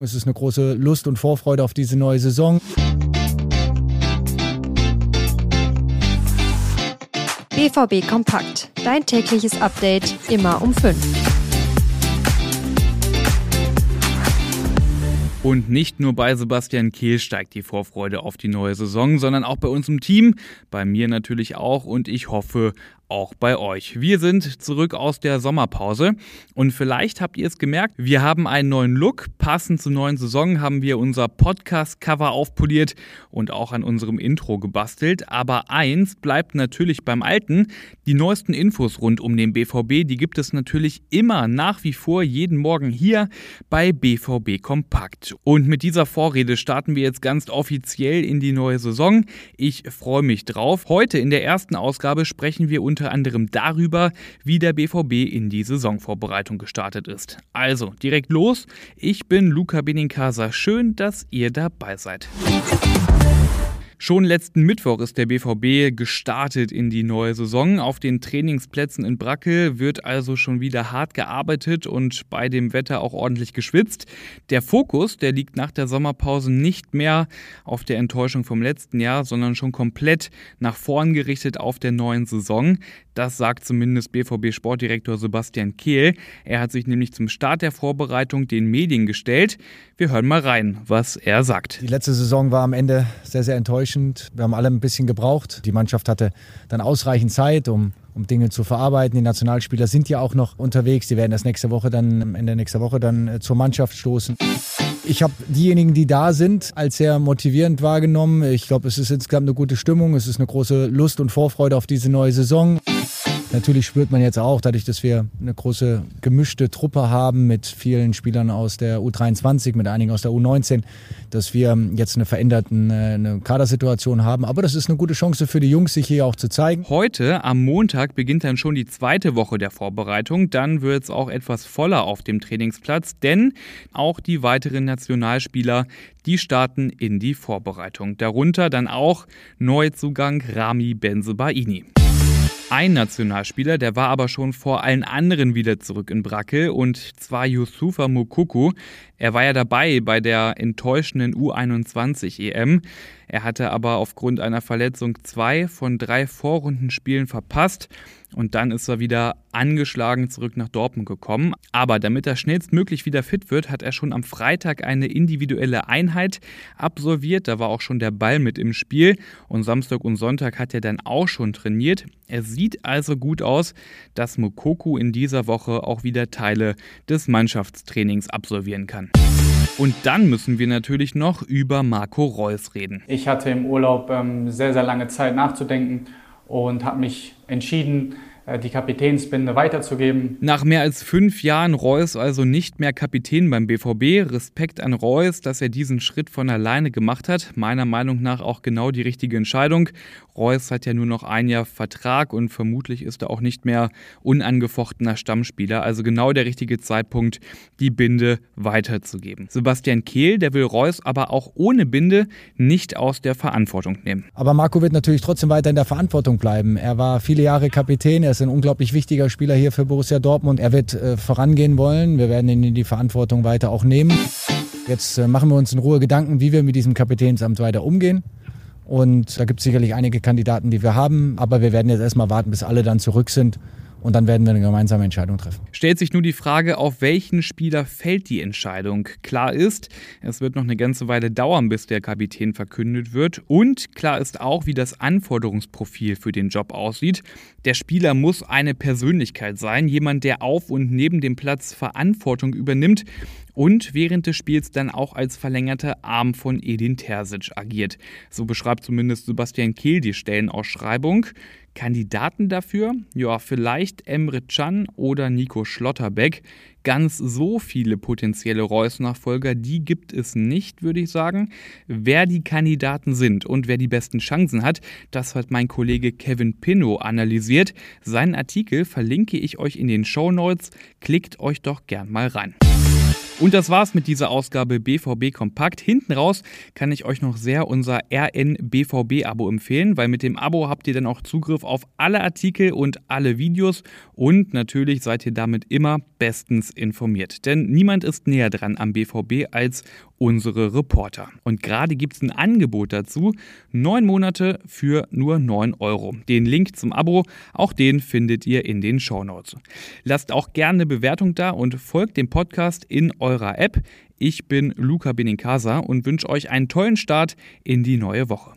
Es ist eine große Lust und Vorfreude auf diese neue Saison. BVB Kompakt. Dein tägliches Update immer um 5. Und nicht nur bei Sebastian Kehl steigt die Vorfreude auf die neue Saison, sondern auch bei uns im Team, bei mir natürlich auch und ich hoffe auch bei euch. Wir sind zurück aus der Sommerpause und vielleicht habt ihr es gemerkt, wir haben einen neuen Look. Passend zur neuen Saison haben wir unser Podcast-Cover aufpoliert und auch an unserem Intro gebastelt. Aber eins bleibt natürlich beim Alten. Die neuesten Infos rund um den BVB, die gibt es natürlich immer nach wie vor jeden Morgen hier bei BVB Kompakt. Und mit dieser Vorrede starten wir jetzt ganz offiziell in die neue Saison. Ich freue mich drauf. Heute in der ersten Ausgabe sprechen wir unter unter anderem darüber, wie der BVB in die Saisonvorbereitung gestartet ist. Also, direkt los. Ich bin Luca Benincasa. Schön, dass ihr dabei seid. Schon letzten Mittwoch ist der BVB gestartet in die neue Saison. Auf den Trainingsplätzen in Brackel wird also schon wieder hart gearbeitet und bei dem Wetter auch ordentlich geschwitzt. Der Fokus, der liegt nach der Sommerpause nicht mehr auf der Enttäuschung vom letzten Jahr, sondern schon komplett nach vorn gerichtet auf der neuen Saison. Das sagt zumindest BVB-Sportdirektor Sebastian Kehl. Er hat sich nämlich zum Start der Vorbereitung den Medien gestellt. Wir hören mal rein, was er sagt. Die letzte Saison war am Ende sehr, sehr enttäuschend. Wir haben alle ein bisschen gebraucht. Die Mannschaft hatte dann ausreichend Zeit, um um Dinge zu verarbeiten. Die Nationalspieler sind ja auch noch unterwegs. Die werden das nächste Woche dann, Ende nächster Woche dann äh, zur Mannschaft stoßen. Ich habe diejenigen, die da sind, als sehr motivierend wahrgenommen. Ich glaube, es ist insgesamt eine gute Stimmung. Es ist eine große Lust und Vorfreude auf diese neue Saison. Natürlich spürt man jetzt auch, dadurch, dass wir eine große gemischte Truppe haben mit vielen Spielern aus der U23, mit einigen aus der U19, dass wir jetzt eine veränderte eine Kadersituation haben. Aber das ist eine gute Chance für die Jungs, sich hier auch zu zeigen. Heute, am Montag, beginnt dann schon die zweite Woche der Vorbereitung. Dann wird es auch etwas voller auf dem Trainingsplatz, denn auch die weiteren Nationalspieler, die starten in die Vorbereitung. Darunter dann auch Neuzugang Rami Benzebaini. Ein Nationalspieler, der war aber schon vor allen anderen wieder zurück in Brackel und zwar Yusufa Mukuku. Er war ja dabei bei der enttäuschenden U21 EM. Er hatte aber aufgrund einer Verletzung zwei von drei Vorrundenspielen verpasst und dann ist er wieder angeschlagen zurück nach Dortmund gekommen. Aber damit er schnellstmöglich wieder fit wird, hat er schon am Freitag eine individuelle Einheit absolviert. Da war auch schon der Ball mit im Spiel. Und Samstag und Sonntag hat er dann auch schon trainiert. Es sieht also gut aus, dass Mokoku in dieser Woche auch wieder Teile des Mannschaftstrainings absolvieren kann. Und dann müssen wir natürlich noch über Marco Reus reden. Ich hatte im Urlaub ähm, sehr, sehr lange Zeit nachzudenken und habe mich entschieden, die Kapitänsbinde weiterzugeben. Nach mehr als fünf Jahren Reus also nicht mehr Kapitän beim BVB. Respekt an Reus, dass er diesen Schritt von alleine gemacht hat. Meiner Meinung nach auch genau die richtige Entscheidung. Reus hat ja nur noch ein Jahr Vertrag und vermutlich ist er auch nicht mehr unangefochtener Stammspieler. Also genau der richtige Zeitpunkt, die Binde weiterzugeben. Sebastian Kehl, der will Reus aber auch ohne Binde nicht aus der Verantwortung nehmen. Aber Marco wird natürlich trotzdem weiter in der Verantwortung bleiben. Er war viele Jahre Kapitän, er ist ein unglaublich wichtiger Spieler hier für Borussia Dortmund. Er wird äh, vorangehen wollen. Wir werden ihn in die Verantwortung weiter auch nehmen. Jetzt äh, machen wir uns in Ruhe Gedanken, wie wir mit diesem Kapitänsamt weiter umgehen. Und da gibt es sicherlich einige Kandidaten, die wir haben, aber wir werden jetzt erstmal warten, bis alle dann zurück sind und dann werden wir eine gemeinsame Entscheidung treffen. Stellt sich nur die Frage, auf welchen Spieler fällt die Entscheidung? Klar ist, es wird noch eine ganze Weile dauern, bis der Kapitän verkündet wird. Und klar ist auch, wie das Anforderungsprofil für den Job aussieht. Der Spieler muss eine Persönlichkeit sein, jemand, der auf und neben dem Platz Verantwortung übernimmt und während des Spiels dann auch als verlängerter Arm von Edin Terzic agiert. So beschreibt zumindest Sebastian Kehl die Stellenausschreibung. Kandidaten dafür? Ja, vielleicht Emre Can oder Nico Schlotterbeck. Ganz so viele potenzielle Reus-Nachfolger, die gibt es nicht, würde ich sagen. Wer die Kandidaten sind und wer die besten Chancen hat, das hat mein Kollege Kevin Pinnow analysiert. Seinen Artikel verlinke ich euch in den Show Notes. Klickt euch doch gern mal rein. Und das war's mit dieser Ausgabe BVB Kompakt. Hinten raus kann ich euch noch sehr unser RN-BVB-Abo empfehlen, weil mit dem Abo habt ihr dann auch Zugriff auf alle Artikel und alle Videos und natürlich seid ihr damit immer bestens informiert. Denn niemand ist näher dran am BVB als unsere Reporter. Und gerade gibt es ein Angebot dazu. Neun Monate für nur 9 Euro. Den Link zum Abo, auch den findet ihr in den Shownotes. Lasst auch gerne eine Bewertung da und folgt dem Podcast in eurer App. Ich bin Luca Benincasa und wünsche euch einen tollen Start in die neue Woche.